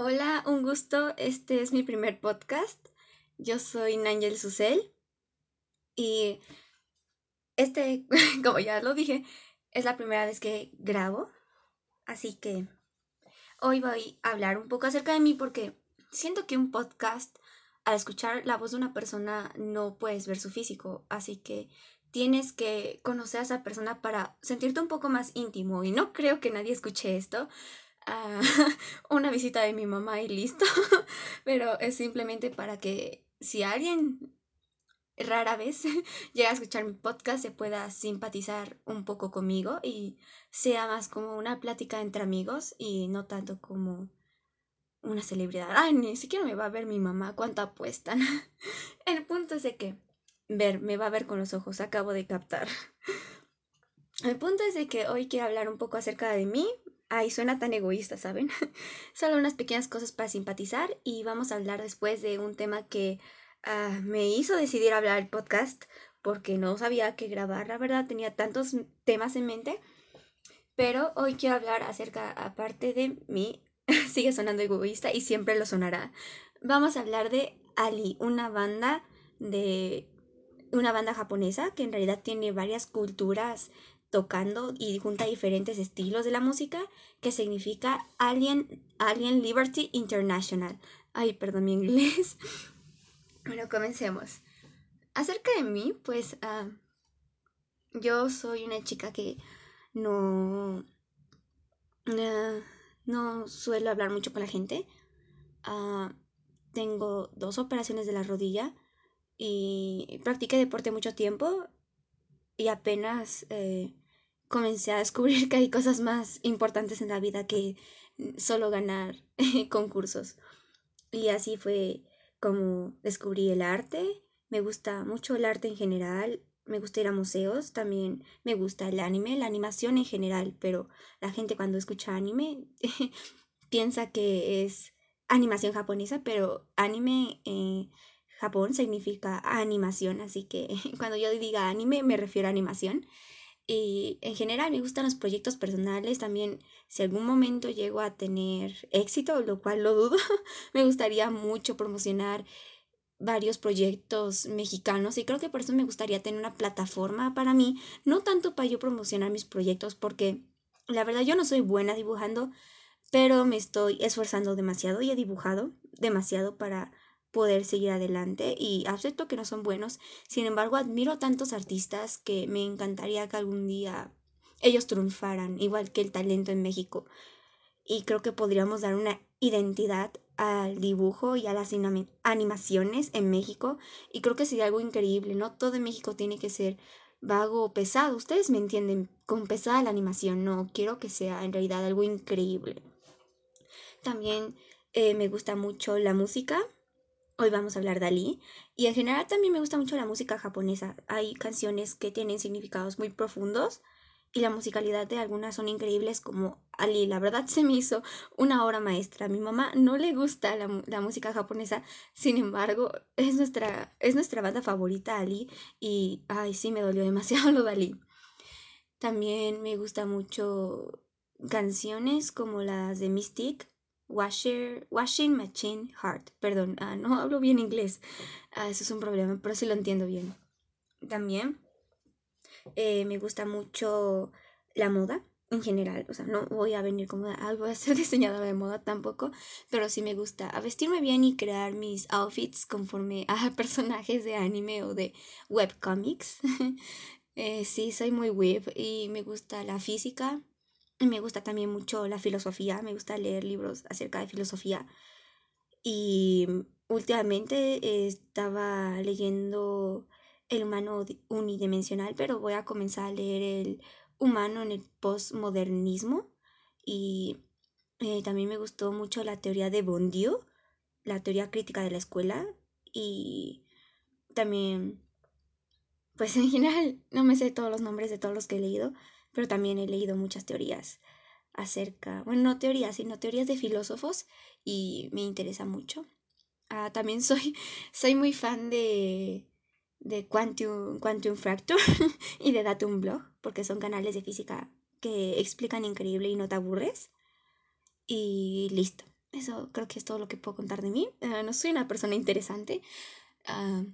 Hola, un gusto. Este es mi primer podcast. Yo soy Nangel Susel y este, como ya lo dije, es la primera vez que grabo. Así que hoy voy a hablar un poco acerca de mí porque siento que un podcast, al escuchar la voz de una persona, no puedes ver su físico. Así que tienes que conocer a esa persona para sentirte un poco más íntimo. Y no creo que nadie escuche esto. una visita de mi mamá y listo. Pero es simplemente para que si alguien rara vez llega a escuchar mi podcast se pueda simpatizar un poco conmigo y sea más como una plática entre amigos y no tanto como una celebridad. Ay, ni siquiera me va a ver mi mamá, cuánto apuestan. El punto es de que ver, me va a ver con los ojos, acabo de captar. El punto es de que hoy quiero hablar un poco acerca de mí, Ay, suena tan egoísta, ¿saben? Solo unas pequeñas cosas para simpatizar y vamos a hablar después de un tema que ah, me hizo decidir hablar el podcast porque no sabía qué grabar, la verdad tenía tantos temas en mente, pero hoy quiero hablar acerca, aparte de mí, sigue sonando egoísta y siempre lo sonará. Vamos a hablar de Ali, una banda de una banda japonesa que en realidad tiene varias culturas tocando y junta diferentes estilos de la música, que significa Alien, Alien Liberty International. Ay, perdón mi inglés. Bueno, comencemos. Acerca de mí, pues uh, yo soy una chica que no, uh, no suelo hablar mucho con la gente. Uh, tengo dos operaciones de la rodilla y practiqué deporte mucho tiempo y apenas eh, comencé a descubrir que hay cosas más importantes en la vida que solo ganar concursos. Y así fue como descubrí el arte. Me gusta mucho el arte en general. Me gusta ir a museos. También me gusta el anime, la animación en general. Pero la gente cuando escucha anime piensa que es animación japonesa. Pero anime en Japón significa animación. Así que cuando yo diga anime me refiero a animación. Y en general me gustan los proyectos personales. También si algún momento llego a tener éxito, lo cual lo dudo, me gustaría mucho promocionar varios proyectos mexicanos y creo que por eso me gustaría tener una plataforma para mí, no tanto para yo promocionar mis proyectos porque la verdad yo no soy buena dibujando, pero me estoy esforzando demasiado y he dibujado demasiado para poder seguir adelante y acepto que no son buenos. Sin embargo, admiro tantos artistas que me encantaría que algún día ellos triunfaran, igual que el talento en México. Y creo que podríamos dar una identidad al dibujo y a las animaciones en México. Y creo que sería algo increíble. No todo en México tiene que ser vago o pesado. Ustedes me entienden, con pesada la animación. No, quiero que sea en realidad algo increíble. También eh, me gusta mucho la música. Hoy vamos a hablar de Ali. Y en general también me gusta mucho la música japonesa. Hay canciones que tienen significados muy profundos y la musicalidad de algunas son increíbles como Ali. La verdad se me hizo una obra maestra. A mi mamá no le gusta la, música japonesa, sin embargo es nuestra, es nuestra banda favorita Ali y ay sí me dolió demasiado lo de Ali. También me gusta mucho canciones como las de Mystic Washer, washing Machine Heart. Perdón, ah, no hablo bien inglés. Ah, eso es un problema, pero sí lo entiendo bien. También eh, me gusta mucho la moda en general. O sea, no voy a venir como, ah, a ser diseñadora de moda tampoco, pero sí me gusta vestirme bien y crear mis outfits conforme a personajes de anime o de webcomics. eh, sí, soy muy web y me gusta la física, me gusta también mucho la filosofía, me gusta leer libros acerca de filosofía. Y últimamente estaba leyendo El humano unidimensional, pero voy a comenzar a leer El humano en el postmodernismo. Y eh, también me gustó mucho la teoría de Bondieu, la teoría crítica de la escuela. Y también, pues en general, no me sé todos los nombres de todos los que he leído, pero también he leído muchas teorías acerca, bueno, no teorías, sino teorías de filósofos y me interesa mucho. Ah, también soy, soy muy fan de, de Quantum, Quantum Fracture y de Datum Blog, porque son canales de física que explican increíble y no te aburres. Y listo. eso creo que es todo lo que puedo contar de mí. Ah, no soy una persona interesante. Ah,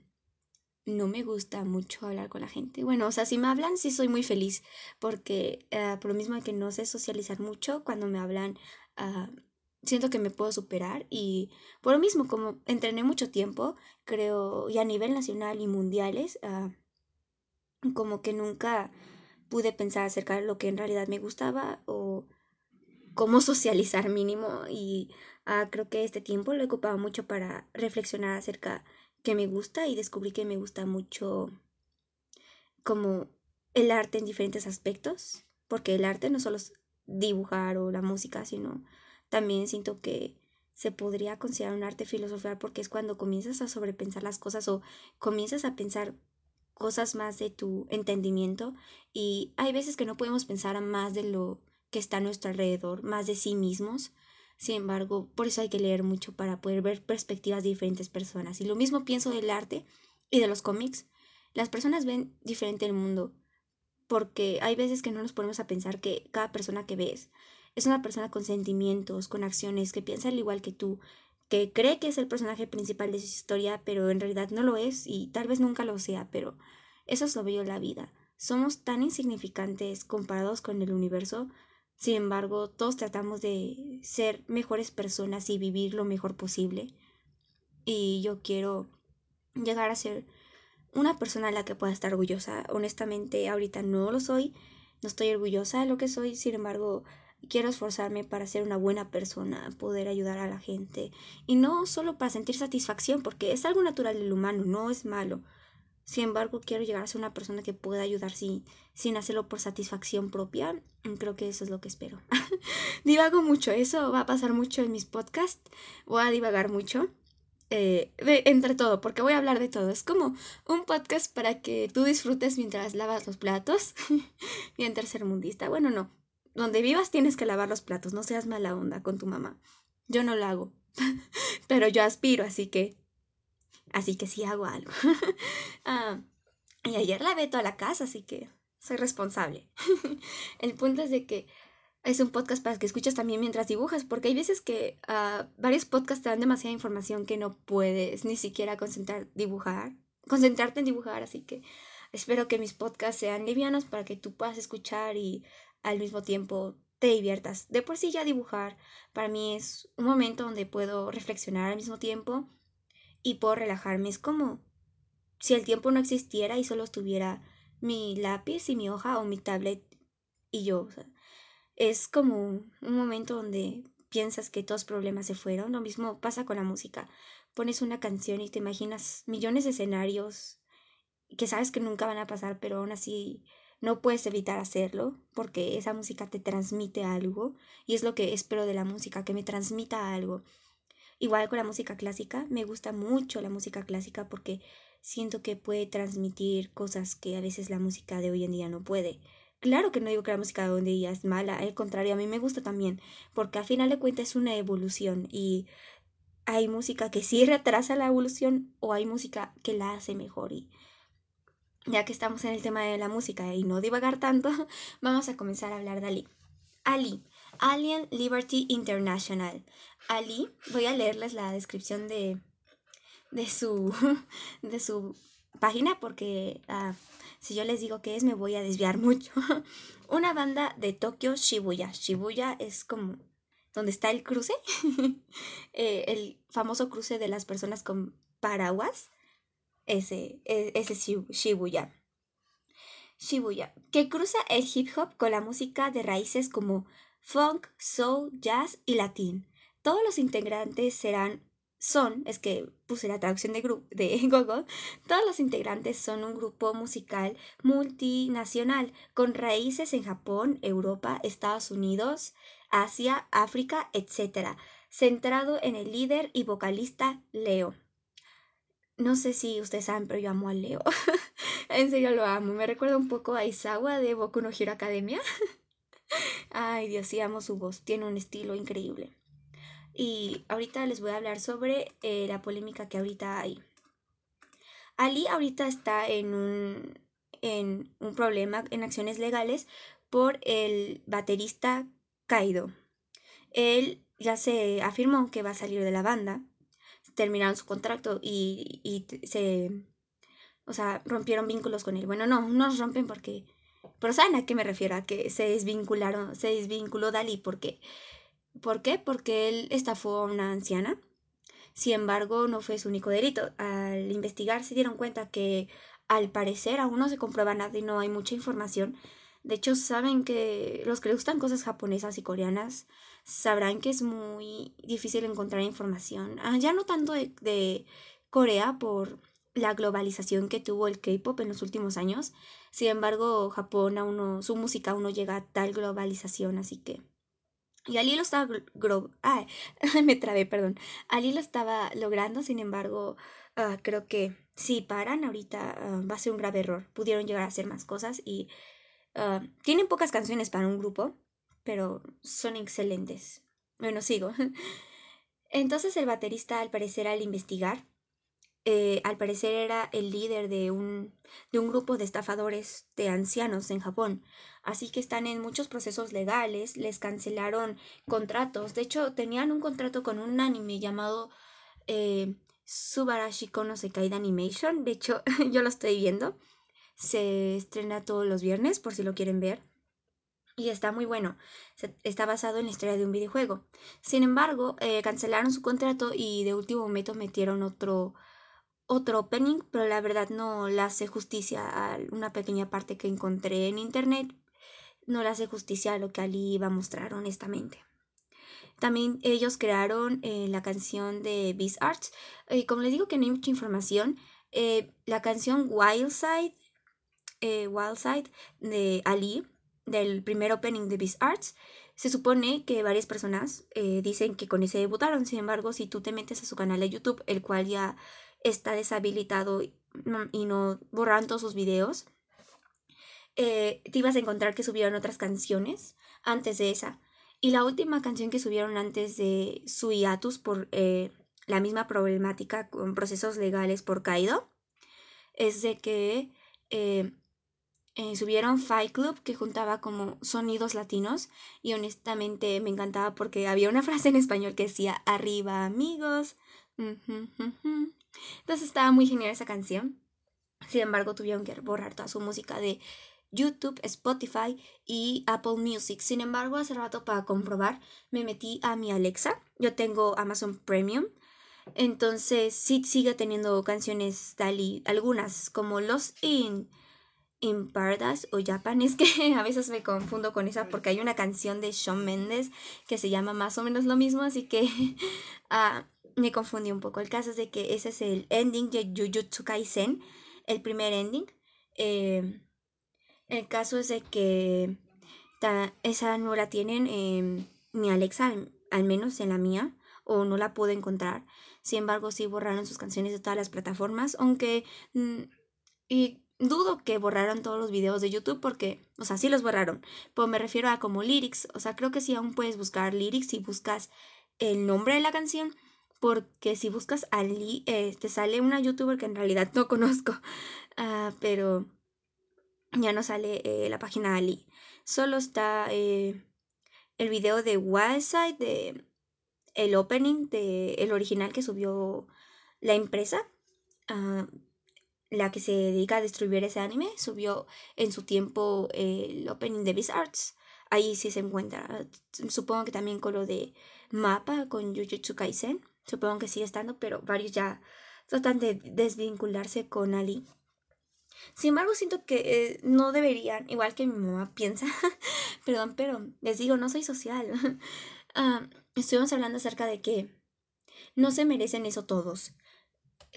no me gusta mucho hablar con la gente. Bueno, o sea, si me hablan, sí soy muy feliz, porque uh, por lo mismo que no sé socializar mucho, cuando me hablan, uh, siento que me puedo superar y por lo mismo, como entrené mucho tiempo, creo, y a nivel nacional y mundiales, uh, como que nunca pude pensar acerca de lo que en realidad me gustaba o cómo socializar mínimo y creo que este tiempo lo he ocupado mucho para reflexionar acerca que me gusta y descubrí que me gusta mucho como el arte en diferentes aspectos, porque el arte no solo es dibujar o la música, sino también siento que se podría considerar un arte filosofal porque es cuando comienzas a sobrepensar las cosas o comienzas a pensar cosas más de tu entendimiento y hay veces que no podemos pensar más de lo que está a nuestro alrededor, más de sí mismos sin embargo, por eso hay que leer mucho para poder ver perspectivas de diferentes personas. Y lo mismo pienso del arte y de los cómics. Las personas ven diferente el mundo porque hay veces que no nos ponemos a pensar que cada persona que ves es una persona con sentimientos, con acciones, que piensa al igual que tú, que cree que es el personaje principal de su historia, pero en realidad no lo es y tal vez nunca lo sea, pero eso es lo bello de la vida. Somos tan insignificantes comparados con el universo sin embargo, todos tratamos de ser mejores personas y vivir lo mejor posible. Y yo quiero llegar a ser una persona a la que pueda estar orgullosa. Honestamente, ahorita no lo soy. No estoy orgullosa de lo que soy. Sin embargo, quiero esforzarme para ser una buena persona, poder ayudar a la gente. Y no solo para sentir satisfacción, porque es algo natural del humano, no es malo. Sin embargo, quiero llegar a ser una persona que pueda ayudar sin, sin hacerlo por satisfacción propia. Mm, creo que eso es lo que espero. Divago mucho, eso va a pasar mucho en mis podcasts. Voy a divagar mucho. Eh, entre todo, porque voy a hablar de todo. Es como un podcast para que tú disfrutes mientras lavas los platos. Bien tercermundista. Bueno, no. Donde vivas tienes que lavar los platos. No seas mala onda con tu mamá. Yo no lo hago. Pero yo aspiro, así que así que sí hago algo. Ah, y ayer lavé toda la casa, así que soy responsable. el punto es de que es un podcast para que escuches también mientras dibujas, porque hay veces que uh, varios podcasts te dan demasiada información que no puedes ni siquiera concentrar, dibujar, concentrarte en dibujar, así que espero que mis podcasts sean livianos para que tú puedas escuchar y al mismo tiempo te diviertas. De por sí ya dibujar para mí es un momento donde puedo reflexionar al mismo tiempo y puedo relajarme. Es como si el tiempo no existiera y solo estuviera mi lápiz y mi hoja o mi tablet y yo. es como un momento donde piensas que todos los problemas se fueron. Lo mismo pasa con la música. Pones una canción y te imaginas millones de escenarios que sabes que nunca van a pasar, pero aún así no puedes evitar hacerlo porque esa música te transmite algo y es lo que espero de la música, que me transmita algo. Igual con la música clásica, me gusta mucho la música clásica porque siento que puede transmitir cosas que a veces la música de hoy en día no puede. Claro que no digo que la música de hoy en día es mala, al contrario, a mí me gusta también, porque a final de cuentas es una evolución y hay música que sí retrasa la evolución o hay música que la hace mejor y ya que estamos en el tema de la música y no divagar tanto, vamos a comenzar a hablar de Ali. Ali, Alien Liberty International. Ali, voy a leerles la descripción de, de, su, de su página porque ah, si yo les digo qué es me voy a desviar mucho. Una banda de Tokio Shibuya. Shibuya es como donde está el cruce, eh, el famoso cruce de las personas con paraguas. Ese, e, ese Shibuya. Shibuya, que cruza el hip hop con la música de raíces como funk, soul, jazz y latín. Todos los integrantes serán son, es que puse la traducción de, de Google, todos los integrantes son un grupo musical multinacional con raíces en Japón, Europa, Estados Unidos, Asia, África, etc., centrado en el líder y vocalista Leo. No sé si ustedes saben, pero yo amo a Leo. en serio lo amo. Me recuerda un poco a Isawa de Boku no Hero Academia. Ay, Dios, sí, amo su voz. Tiene un estilo increíble. Y ahorita les voy a hablar sobre eh, la polémica que ahorita hay. Ali ahorita está en un, en un problema, en acciones legales, por el baterista Kaido. Él ya se afirmó que va a salir de la banda. Terminaron su contrato y, y se... O sea, rompieron vínculos con él. Bueno, no, no rompen porque... Pero ¿saben a qué me refiero? A que se desvincularon, se desvinculó Dalí porque... ¿Por qué? Porque él estafó a una anciana. Sin embargo, no fue su único delito. Al investigar se dieron cuenta que al parecer aún no se comprueba nada y no hay mucha información. De hecho, saben que los que les gustan cosas japonesas y coreanas sabrán que es muy difícil encontrar información. Ah, ya no tanto de, Corea por la globalización que tuvo el K-pop en los últimos años. Sin embargo, Japón aún no, su música aún no llega a tal globalización, así que. Y Ali lo estaba ah, me trabé, perdón. Ali lo estaba logrando, sin embargo, ah, creo que si paran ahorita ah, va a ser un grave error. Pudieron llegar a hacer más cosas y tienen pocas canciones para un grupo, pero son excelentes. Bueno, sigo. Entonces el baterista, al parecer, al investigar, eh, al parecer era el líder de un, de un grupo de estafadores de ancianos en Japón. Así que están en muchos procesos legales, les cancelaron contratos. De hecho, tenían un contrato con un anime llamado eh, Subarashi Kono Sekai Animation. De hecho, yo lo estoy viendo. Se estrena todos los viernes, por si lo quieren ver y está muy bueno. está basado en la historia de un videojuego. Sin embargo, eh, cancelaron su contrato y de último momento metieron otro, otro opening, pero la verdad no le hace justicia a una pequeña parte que encontré en internet. No le hace justicia a lo que Ali iba a mostrar, honestamente. También ellos crearon eh, la canción de Beast Arts. Y como les digo que no hay mucha información, eh, la canción Wildside, Wildside de Ali del primer opening de Beast Arts, se supone que varias personas eh, dicen que con ese debutaron. Sin embargo, si tú te metes a su canal de YouTube, el cual ya está deshabilitado y no borran todos sus videos, eh, te ibas a encontrar que subieron otras canciones antes de esa. Y la última canción que subieron antes de su hiatus por eh, la misma problemática con procesos legales por Kaido es de que eh, subieron Fight Club que juntaba como sonidos latinos y honestamente me encantaba porque había una frase en español que decía arriba amigos. Entonces estaba muy genial esa canción. Sin embargo, tuvieron que borrar toda su música de YouTube, Spotify y Apple Music. Sin embargo, hace rato para comprobar me metí a mi Alexa. Yo tengo Amazon Premium. Entonces sí sigue teniendo canciones Dali, algunas como Los In, in Paradise o Japan. Es que a veces me confundo con esa porque hay una canción de Shawn Mendes que se llama más o menos lo mismo, así que uh, me confundí un poco. El caso es de que ese es el ending de Jujutsu Kaisen, el primer ending. Eh, el caso es de que esa no la tienen en mi Alexa, al menos en la mía, o no la puedo encontrar. Sin embargo, sí borraron sus canciones de todas las plataformas, aunque... Mm, y dudo que borraron todos los videos de YouTube porque, o sea, sí los borraron, pero me refiero a como lyrics, o sea, creo que sí aún puedes buscar lyrics si buscas el nombre de la canción, porque si buscas a Lee, eh, te sale una youtuber que en realidad no conozco, uh, pero ya no sale eh, la página Ali, solo está eh, el video de Wildside, de el opening, de el original que subió la empresa. Uh, la que se dedica a distribuir ese anime, subió en su tiempo el opening de Beast Arts. Ahí sí se encuentra. Supongo que también con lo de Mapa, con Jujutsu Kaisen. Supongo que sigue estando, pero varios ya tratan de desvincularse con Ali. Sin embargo, siento que eh, no deberían, igual que mi mamá piensa, perdón, pero les digo, no soy social. uh, estuvimos hablando acerca de que no se merecen eso todos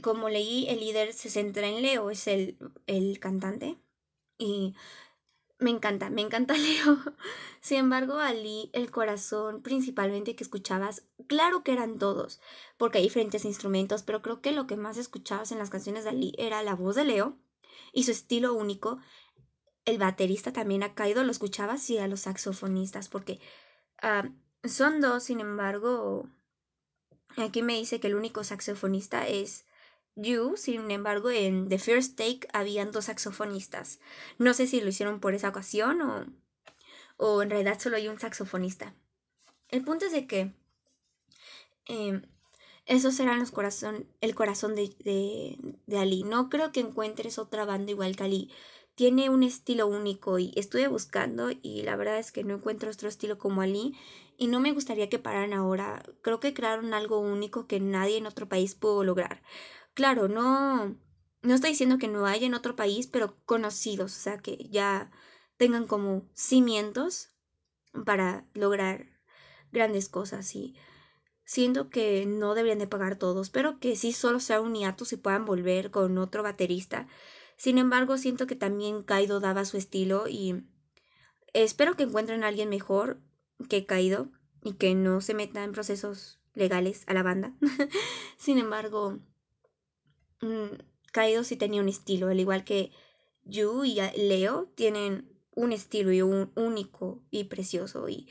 como leí, el líder se centra en Leo, es el, el cantante. Y me encanta, me encanta Leo. Sin embargo, Ali, el corazón principalmente que escuchabas, claro que eran todos, porque hay diferentes instrumentos, pero creo que lo que más escuchabas en las canciones de Ali era la voz de Leo y su estilo único. El baterista también ha caído, lo escuchabas y a los saxofonistas, porque uh, son dos, sin embargo, aquí me dice que el único saxofonista es You, sin embargo, en The First Take habían dos saxofonistas. No sé si lo hicieron por esa ocasión o, o en realidad solo hay un saxofonista. El punto es de que Eh, esos eran los corazón, el corazón de, de, de, Ali. No creo que encuentres otra banda igual que Ali. Tiene un estilo único y estuve buscando y la verdad es que no encuentro otro estilo como Ali y no me gustaría que pararan ahora. Creo que crearon algo único que nadie en otro país pudo lograr. Claro, no, no estoy diciendo que no haya en otro país, pero conocidos, o sea, que ya tengan como cimientos para lograr grandes cosas y siento que no deberían de pagar todos, pero que sí solo sea un hiatus y puedan volver con otro baterista. Sin embargo, siento que también Kaido daba su estilo y espero que encuentren a alguien mejor que Kaido y que no se meta en procesos legales a la banda. Sin embargo, mmm, Kaido sí tenía un estilo, al igual que Yu y Leo tienen un estilo y un único y precioso y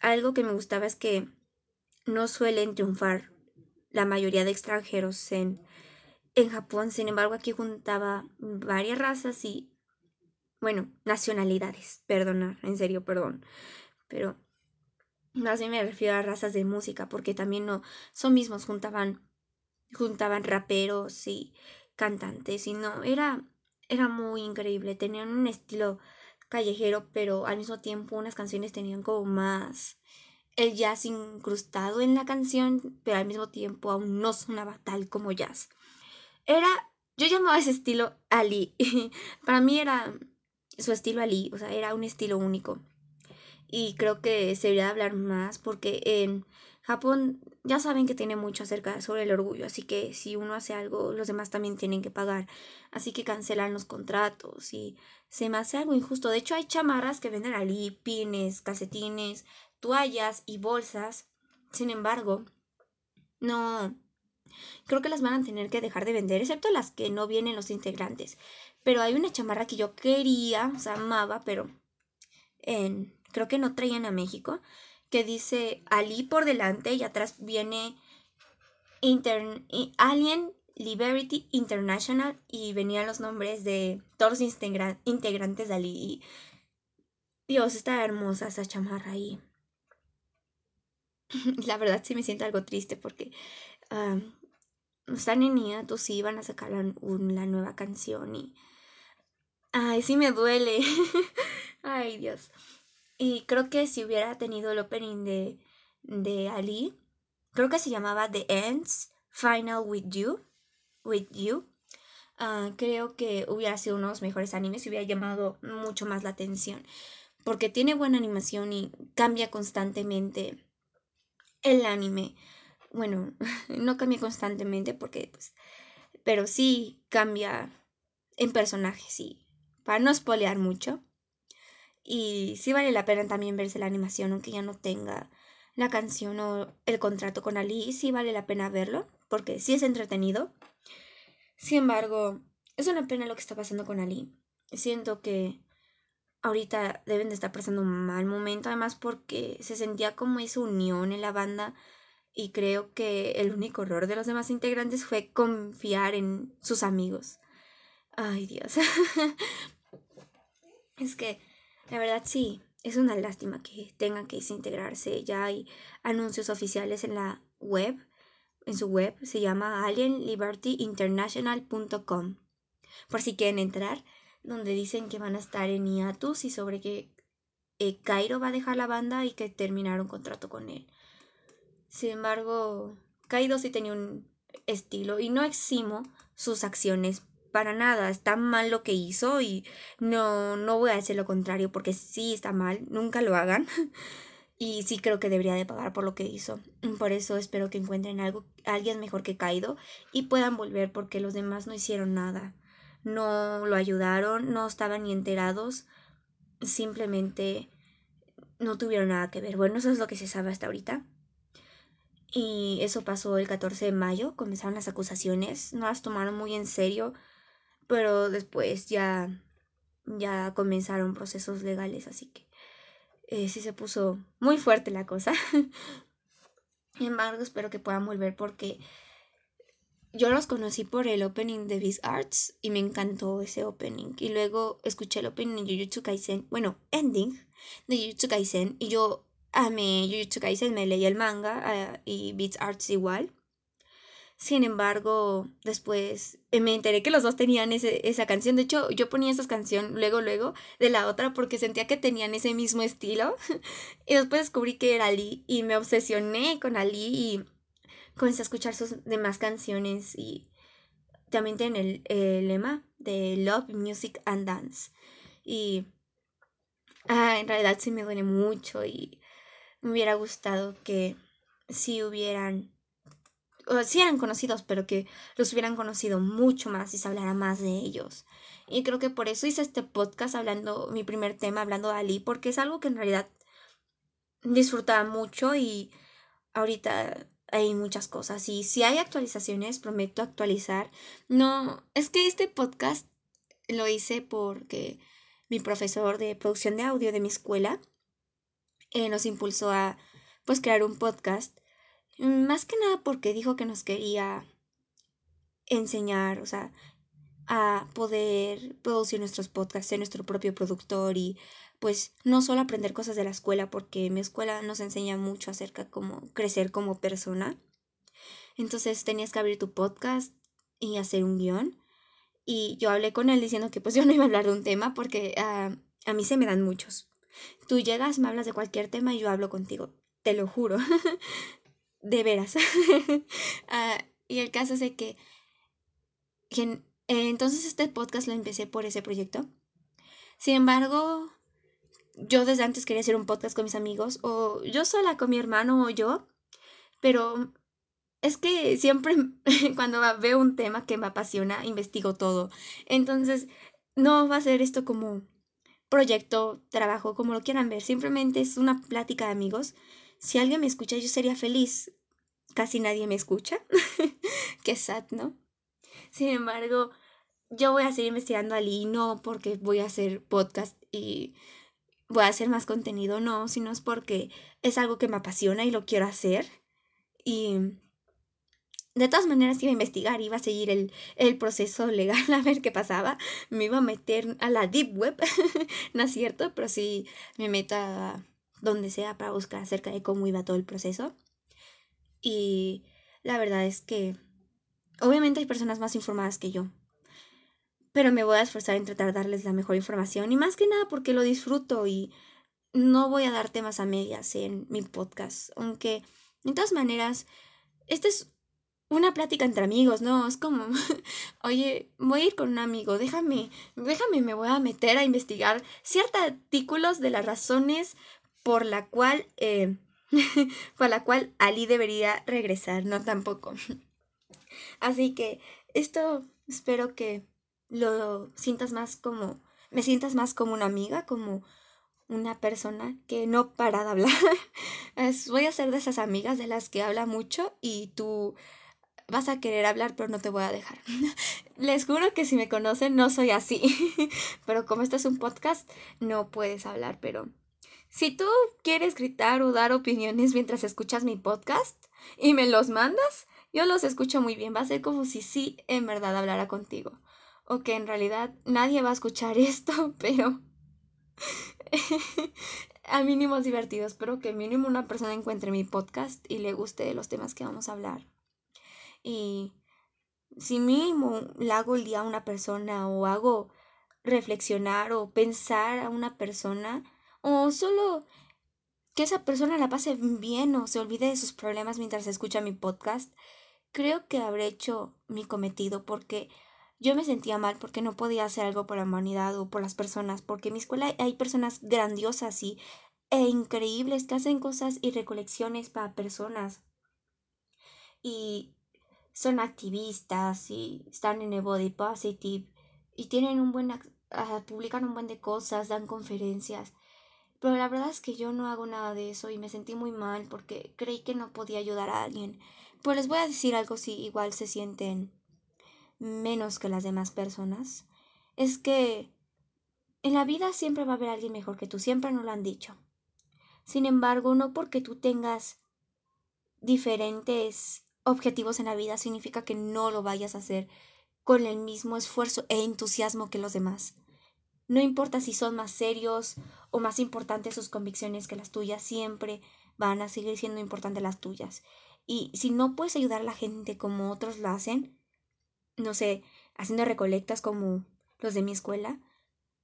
algo que me gustaba es que no suelen triunfar la mayoría de extranjeros en, en Japón. Sin embargo, aquí juntaba varias razas y, bueno, nacionalidades. Perdona, en serio, perdón. Pero más bien me refiero a razas de música, porque también no son mismos, juntaban, juntaban raperos y cantantes. Y no, era, era muy increíble. Tenían un estilo callejero, pero al mismo tiempo unas canciones tenían como más el jazz incrustado en la canción, pero al mismo tiempo aún no sonaba tal como jazz. Era, yo llamaba ese estilo Ali. Para mí era su estilo Ali, o sea, era un estilo único. Y creo que se debería hablar más porque en Japón ya saben que tiene mucho acerca sobre el orgullo, así que si uno hace algo, los demás también tienen que pagar. Así que cancelan los contratos y se me hace algo injusto. De hecho, hay chamarras que venden ali, pines, calcetines, toallas y bolsas. Sin embargo, no. Creo que las van a tener que dejar de vender, excepto las que no vienen los integrantes. Pero hay una chamarra que yo quería, o sea, amaba, pero en, creo que no traían a México, que dice Ali por delante y atrás viene Inter Alien Liberty International y venían los nombres de todos los integrantes de Ali. Y Dios, está hermosa esa chamarra ahí. la verdad sí me siento algo triste porque están en hiatus sí iban a sacar la, la, nueva canción y... Ay, sí me duele. Ay, Dios. Y creo que si hubiera tenido el opening de, de Ali, creo que se llamaba The Ends Final With You. With You. Uh, creo que hubiera sido uno de los mejores animes y hubiera llamado mucho más la atención. Porque tiene buena animación y cambia constantemente el anime, bueno, no cambia constantemente porque, pues, pero sí cambia en personajes, sí, para no spoilear mucho. Y sí vale la pena también verse la animación, aunque ya no tenga la canción o el contrato con Ali, sí vale la pena verlo, porque sí es entretenido. Sin embargo, es una pena lo que está pasando con Ali. Siento que ahorita deben de estar pasando un mal momento, además porque se sentía como esa unión en la banda y creo que el único error de los demás integrantes fue confiar en sus amigos. Ay Dios. es que, la verdad sí, es una lástima que tengan que desintegrarse. Ya hay anuncios oficiales en la web, en su web, se llama alienlibertyinternational.com. Por si quieren entrar, donde dicen que van a estar en hiatus y sobre que eh, Cairo va a dejar la banda y que terminaron contrato con él. Sin embargo, Kaido sí tenía un estilo y no eximo sus acciones para nada. Está mal lo que hizo y no, no voy a decir lo contrario porque sí está mal, nunca lo hagan. y sí creo que debería de pagar por lo que hizo. Por eso espero que encuentren algo, alguien mejor que Kaido y puedan volver porque los demás no hicieron nada no lo ayudaron, no estaban ni enterados, simplemente no tuvieron nada que ver. Bueno, eso es lo que se sabe hasta ahorita. Y eso pasó el 14 de mayo, comenzaron las acusaciones, no las tomaron muy en serio, pero después ya, ya comenzaron procesos legales, así que eh, sí se puso muy fuerte la cosa. Sin embargo, espero que puedan volver porque yo los conocí por el opening de Beast Arts y me encantó ese opening. Y luego escuché el opening de Jujutsu Kaisen, bueno, ending de Jujutsu Kaisen y yo amé Jujutsu Kaisen, me leí el manga ah, y Beats Arts igual. Sin embargo, después eh, me enteré que los dos tenían esa canción. De hecho, yo ponía esa canción luego, luego de la otra porque sentía que tenían ese mismo estilo. y después descubrí que era Ali y me obsesioné con Ali y comencé a escuchar sus demás canciones y también tienen el, lema de Love, Music and Dance. Y ah, en realidad sí me duele mucho y me hubiera gustado que si hubieran o sí eran conocidos, pero que los hubieran conocido mucho más y se hablara más de ellos. Y creo que por eso hice este podcast hablando, mi primer tema, hablando de Ali, porque es algo que en realidad disfrutaba mucho y ahorita hay muchas cosas. Y si hay actualizaciones, prometo actualizar. No, es que este podcast lo hice porque mi profesor de producción de audio de mi escuela eh, nos impulsó a pues crear un podcast más que nada porque dijo que nos quería enseñar, o sea, a poder producir nuestros podcasts, ser nuestro propio productor y pues no solo aprender cosas de la escuela, porque mi escuela nos enseña mucho acerca de cómo crecer como persona. Entonces tenías que abrir tu podcast y hacer un guion. Y yo hablé con él diciendo que pues yo no iba a hablar de un tema porque ah, a mí se me dan muchos. Tú llegas, me hablas de cualquier tema y yo hablo contigo, te lo juro. de veras. Ah, y el caso es de que, eh, entonces este podcast lo empecé por ese proyecto. Sin embargo, yo desde antes quería hacer un podcast con mis amigos, o yo sola con mi hermano o yo, pero es que siempre cuando veo un tema que me apasiona, investigo todo. Entonces, no va a ser esto como proyecto, trabajo, como lo quieran ver, simplemente es una plática de amigos si alguien me escucha, yo sería feliz. Casi nadie me escucha. Qué sad, ¿no? Sin embargo, yo voy a seguir investigando Ali, no porque voy a hacer podcast y voy a hacer más contenido, no, sino es porque es algo que me apasiona y lo quiero hacer. Y de todas maneras iba a investigar, iba a seguir el, el, proceso legal a ver qué pasaba. Me iba a meter a la deep web, no es cierto, pero sí me meto a donde sea para buscar acerca de cómo iba todo el proceso. Y la verdad es que obviamente hay personas más informadas que yo. Pero me voy a esforzar en tratar de darles la mejor información y más que nada porque lo disfruto y no voy a dar temas a medias en mi podcast. Aunque, de todas maneras, este es una plática entre amigos, ¿no? Es como, oye, voy a ir con un amigo, déjame, déjame, me voy a meter a investigar ciertos artículos de las razones por la cual, eh, por la cual Ali debería regresar, no tampoco. Así que esto espero que lo sientas más como, me sientas más como una amiga, como una persona que no para de hablar. voy a ser de esas amigas de las que habla mucho y tú vas a querer hablar, pero no te voy a dejar. Les juro que si me conocen no soy así, pero como esto es un podcast, no puedes hablar, pero si tú quieres gritar o dar opiniones mientras escuchas mi podcast y me los mandas, yo los escucho muy bien. Va a ser como si sí en verdad hablara contigo. O que en realidad nadie va a escuchar esto, pero a mínimos divertidos. Espero que mínimo una persona encuentre mi podcast y le guste los temas que vamos a hablar. Y si mínimo le hago el día a una persona o hago reflexionar o pensar a una persona, o solo que esa persona la pase bien o se olvide de sus problemas mientras escucha mi podcast, creo que habré hecho mi cometido porque yo me sentía mal porque no podía hacer algo por la humanidad o por las personas, porque en mi escuela hay personas grandiosas y, e increíbles que hacen cosas y recolecciones para personas. Y son activistas y están en el body positive y tienen un buen uh, publican un buen de cosas, dan conferencias pero la verdad es que yo no hago nada de eso y me sentí muy mal porque creí que no podía ayudar a alguien. Pues les voy a decir algo si igual se sienten menos que las demás personas. Es que en la vida siempre va a haber alguien mejor que tú, siempre nos lo han dicho. Sin embargo, no porque tú tengas diferentes objetivos en la vida significa que no lo vayas a hacer con el mismo esfuerzo e entusiasmo que los demás. No importa si son más serios o más importantes sus convicciones que las tuyas, siempre van a seguir siendo importantes las tuyas. Y si no puedes ayudar a la gente como otros lo hacen, no sé, haciendo recolectas como los de mi escuela,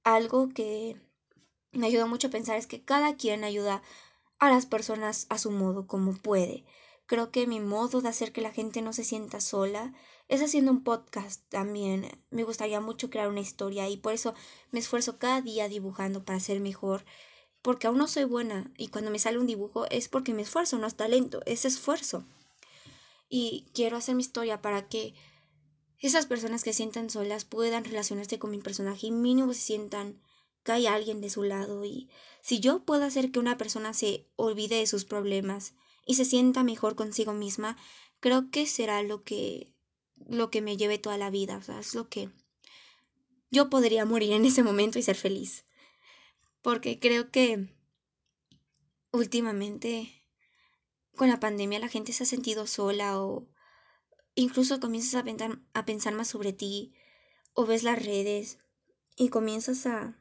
algo que me ayudó mucho a pensar es que cada quien ayuda a las personas a su modo, como puede. Creo que mi modo de hacer que la gente no se sienta sola es haciendo un podcast también. Me gustaría mucho crear una historia y por eso me esfuerzo cada día dibujando para ser mejor. Porque aún no soy buena y cuando me sale un dibujo es porque me esfuerzo, no es talento, es esfuerzo. Y quiero hacer mi historia para que esas personas que sientan solas puedan relacionarse con mi personaje y mínimo se sientan que hay alguien de su lado. Y si yo puedo hacer que una persona se olvide de sus problemas y se sienta mejor consigo misma, creo que será lo que lo que me lleve toda la vida, o sea, es lo que yo podría morir en ese momento y ser feliz. Porque creo que últimamente con la pandemia la gente se ha sentido sola o incluso comienzas a pensar, a pensar más sobre ti o ves las redes y comienzas a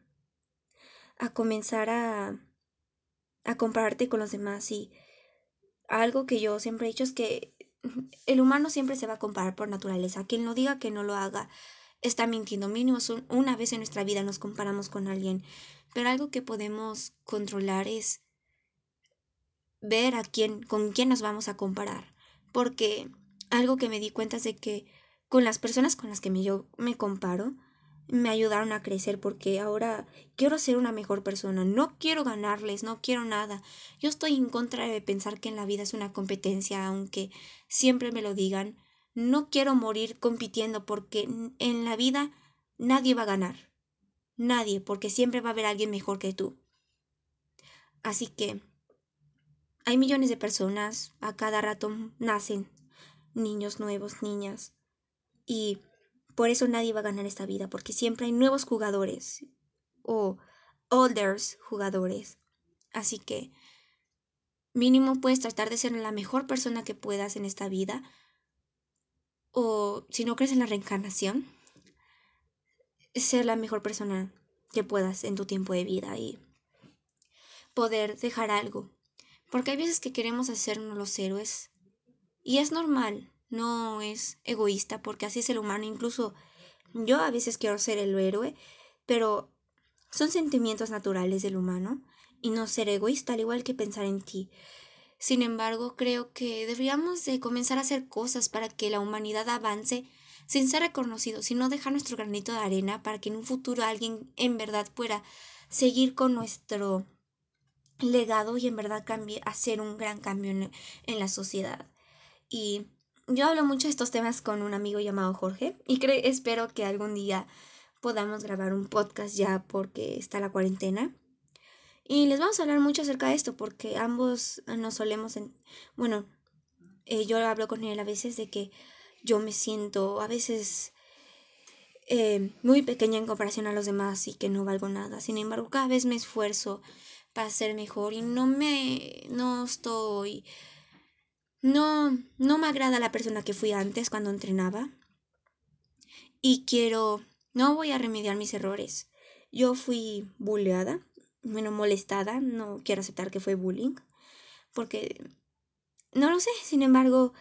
a comenzar a a compararte con los demás y algo que yo siempre he dicho es que el humano siempre se va a comparar por naturaleza. Quien lo diga que no lo haga está mintiendo. Mínimo una vez en nuestra vida nos comparamos con alguien. Pero algo que podemos controlar es ver a quién, con quién nos vamos a comparar. Porque algo que me di cuenta es de que con las personas con las que yo me comparo, me ayudaron a crecer porque ahora quiero ser una mejor persona, no quiero ganarles, no quiero nada. Yo estoy en contra de pensar que en la vida es una competencia, aunque siempre me lo digan. No quiero morir compitiendo porque en la vida nadie va a ganar. Nadie, porque siempre va a haber alguien mejor que tú. Así que hay millones de personas, a cada rato nacen niños nuevos, niñas, y por eso nadie va a ganar esta vida, porque siempre hay nuevos jugadores o olders jugadores. Así que mínimo puedes tratar de ser la mejor persona que puedas en esta vida. O si no crees en la reencarnación, ser la mejor persona que puedas en tu tiempo de vida y poder dejar algo. Porque hay veces que queremos hacernos los héroes y es normal, no es egoísta, porque así es el humano. Incluso yo a veces quiero ser el héroe, pero son sentimientos naturales del humano y no ser egoísta, al igual que pensar en ti. Sin embargo, creo que deberíamos de comenzar a hacer cosas para que la humanidad avance sin ser reconocido, sino dejar nuestro granito de arena para que en un futuro alguien en verdad pueda seguir con nuestro legado y en verdad hacer un gran cambio en, en la sociedad. Y yo hablo mucho de estos temas con un amigo llamado Jorge y espero que algún día podamos grabar un podcast ya porque está la cuarentena. Y les vamos a hablar mucho acerca de esto porque ambos nos solemos, en, bueno, eh, yo hablo con él a veces de que yo me siento a veces eh, muy pequeña en comparación a los demás y que no valgo nada. Sin embargo, cada vez me esfuerzo para ser mejor y no me, no estoy no, no me agrada la persona que fui antes cuando entrenaba. Y quiero, no voy a remediar mis errores. Yo fui bulleada, bueno, molestada, no quiero aceptar que fue bullying, porque no lo sé, sin embargo,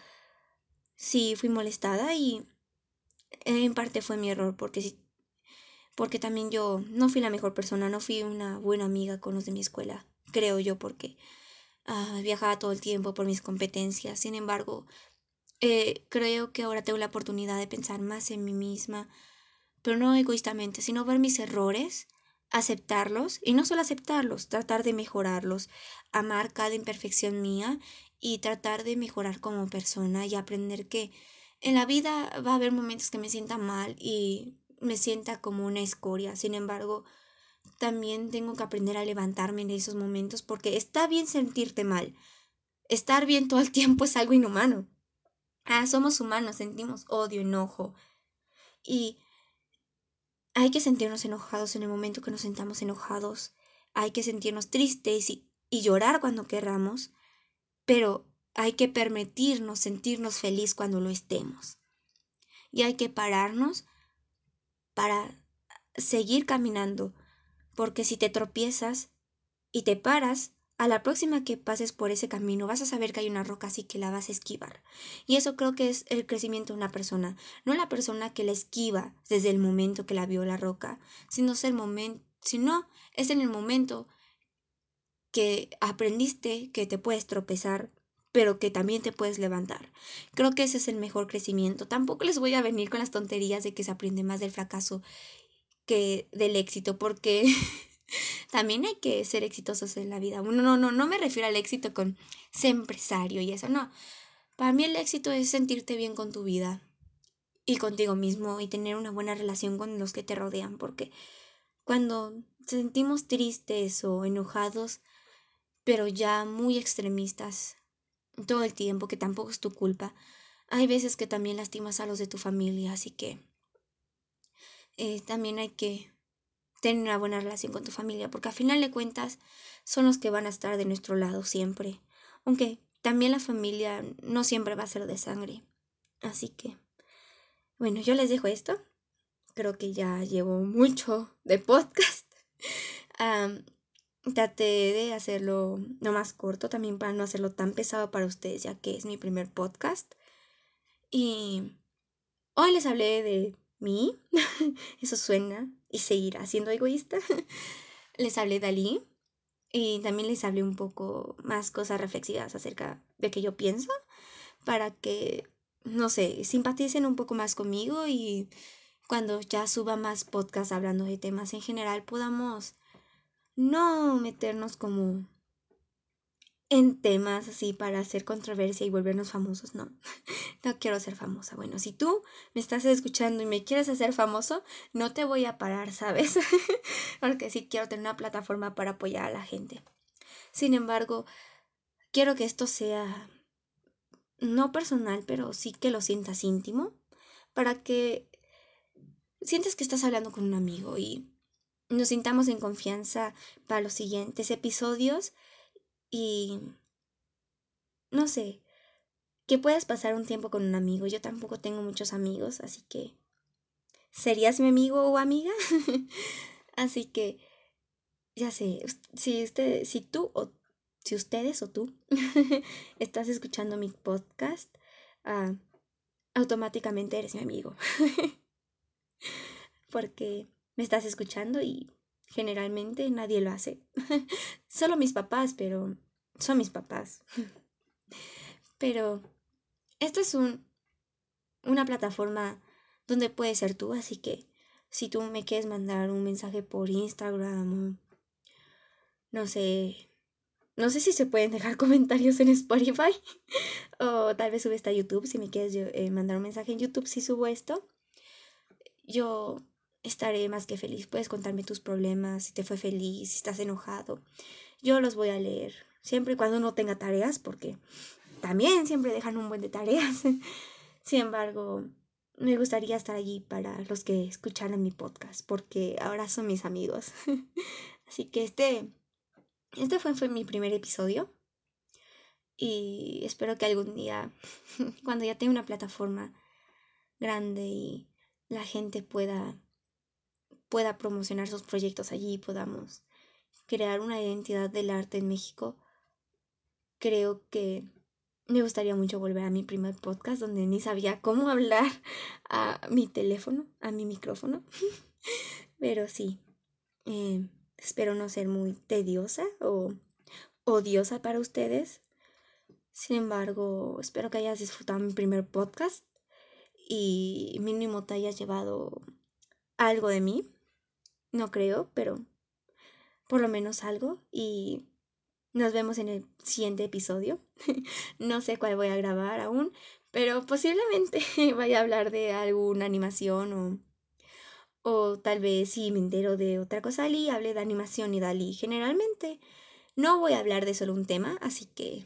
sí fui molestada y en parte fue mi error, porque, porque también yo no fui la mejor persona, no fui una buena amiga con los de mi escuela, creo yo, porque Ah, viajaba todo el tiempo por mis competencias. Sin embargo, eh, creo que ahora tengo la oportunidad de pensar más en mí misma, pero no egoístamente, sino ver mis errores, aceptarlos y no solo aceptarlos, tratar de mejorarlos, amar cada imperfección mía y tratar de mejorar como persona y aprender que en la vida va a haber momentos que me sienta mal y me sienta como una escoria. Sin embargo, también tengo que aprender a levantarme en esos momentos porque está bien sentirte mal. Estar bien todo el tiempo es algo inhumano. Ah, somos humanos, sentimos odio, enojo. Y hay que sentirnos enojados en el momento que nos sentamos enojados. Hay que sentirnos tristes y, y llorar cuando querramos. Pero hay que permitirnos sentirnos feliz cuando lo estemos. Y hay que pararnos para seguir caminando porque si te tropiezas y te paras, a la próxima que pases por ese camino vas a saber que hay una roca así que la vas a esquivar. Y eso creo que es el crecimiento de una persona, no la persona que la esquiva desde el momento que la vio la roca, sino es el sino es en el momento que aprendiste que te puedes tropezar, pero que también te puedes levantar. Creo que ese es el mejor crecimiento. Tampoco les voy a venir con las tonterías de que se aprende más del fracaso que del éxito, porque también hay que ser exitosos en la vida. No, no, no, no me refiero al éxito con ser empresario y eso, no. Para mí el éxito es sentirte bien con tu vida y contigo mismo y tener una buena relación con los que te rodean, porque cuando sentimos tristes o enojados, pero ya muy extremistas todo el tiempo, que tampoco es tu culpa. Hay veces que también lastimas a los de tu familia, así que eh, también hay que tener una buena relación con tu familia, porque a final de cuentas son los que van a estar de nuestro lado siempre. Aunque también la familia no siempre va a ser de sangre. Así que, bueno, yo les dejo esto. Creo que ya llevo mucho de podcast. Traté de hacerlo no más corto también para no hacerlo tan pesado para ustedes, ya que es mi primer podcast. Y hoy les hablé de mí, eso suena y seguirá siendo egoísta. les hablé de Ali y también les hablé un poco más cosas reflexivas acerca de que yo pienso para que, no sé, simpaticen un poco más conmigo y cuando ya suba más podcast hablando de temas en general podamos no meternos como en temas así para hacer controversia y volvernos famosos, no. No quiero ser famosa. Bueno, si tú me estás escuchando y me quieres hacer famoso, no te voy a parar, ¿sabes? Porque sí quiero tener una plataforma para apoyar a la gente. Sin embargo, quiero que esto sea no personal, pero sí que lo sientas íntimo, para que sientes que estás hablando con un amigo y nos sintamos en confianza para los siguientes episodios y no sé, que puedas pasar un tiempo con un amigo. Yo tampoco tengo muchos amigos, así que ¿serías mi amigo o amiga? así que ya sé, si usted, si tú o si ustedes o tú estás escuchando mi podcast, uh, automáticamente eres mi amigo. Porque me estás escuchando y generalmente nadie lo hace. Solo mis papás, pero son mis papás. Pero esto es un, una plataforma donde puedes ser tú, así que si tú me quieres mandar un mensaje por Instagram no sé, no sé si se pueden dejar comentarios en Spotify o tal vez sube a YouTube si me quieres eh, mandar un mensaje en YouTube si subo esto. Yo estaré más que feliz. Puedes contarme tus problemas, si te fue feliz, si estás enojado. Yo los voy a leer, siempre y cuando no tenga tareas, porque también siempre dejan un buen de tareas. Sin embargo, me gustaría estar allí para los que escucharan mi podcast, porque ahora son mis amigos. Así que este, este fue, fue mi primer episodio. Y espero que algún día, cuando ya tenga una plataforma grande y la gente pueda pueda promocionar sus proyectos allí podamos crear una identidad del arte en México, creo que me gustaría mucho volver a mi primer podcast donde ni sabía cómo hablar a mi teléfono, a mi micrófono. Pero sí, eh, espero no ser muy tediosa o odiosa para ustedes. Sin embargo, espero que hayas disfrutado mi primer podcast y mínimo te hayas llevado algo de mí. No creo, pero por lo menos algo. Y nos vemos en el siguiente episodio. no sé cuál voy a grabar aún, pero posiblemente vaya a hablar de alguna animación o, o tal vez si me entero de otra cosa y hable de animación y Dalí. Generalmente no voy a hablar de solo un tema, así que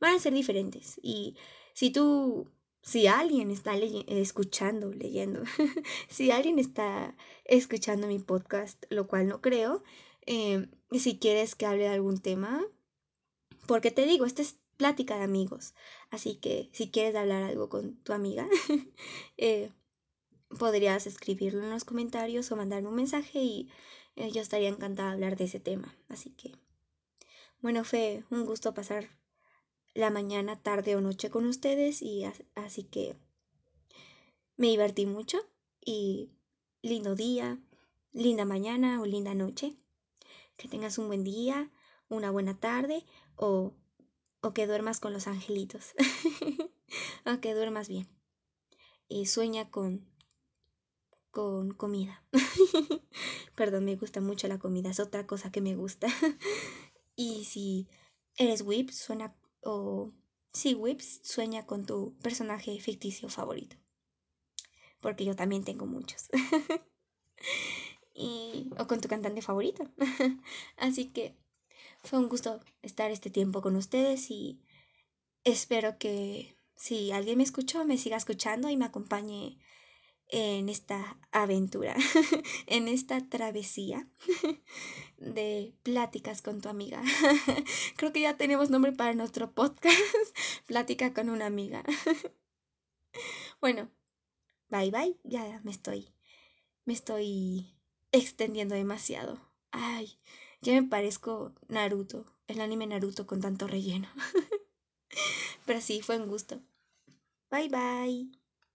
van a ser diferentes. Y si tú si alguien está escuchando, leyendo, si alguien está escuchando mi podcast, lo cual no creo, eh, si quieres que hable de algún tema, porque te digo, esta es plática de amigos, así que si quieres hablar algo con tu amiga, eh, podrías escribirlo en los comentarios o mandarme un mensaje y eh, yo estaría encantada de hablar de ese tema. Así que, bueno, fue un gusto pasar la mañana, tarde o noche con ustedes y así que me divertí mucho y lindo día, linda mañana o linda noche. Que tengas un buen día, una buena tarde o, o que duermas con los angelitos. o que duermas bien. Y sueña con con comida. Perdón, me gusta mucho la comida, es otra cosa que me gusta. y si eres whip, suena o si whips, sueña con tu personaje ficticio favorito. Porque yo también tengo muchos. Y, o con tu cantante favorito. Así que fue un gusto estar este tiempo con ustedes y espero que si alguien me escuchó, me siga escuchando y me acompañe en esta aventura, en esta travesía de pláticas con tu amiga. Creo que ya tenemos nombre para nuestro podcast, plática con una amiga. Bueno, bye bye, ya me estoy, me estoy extendiendo demasiado. Ay, ya me parezco Naruto, el anime Naruto con tanto relleno. Pero sí, fue un gusto. Bye bye.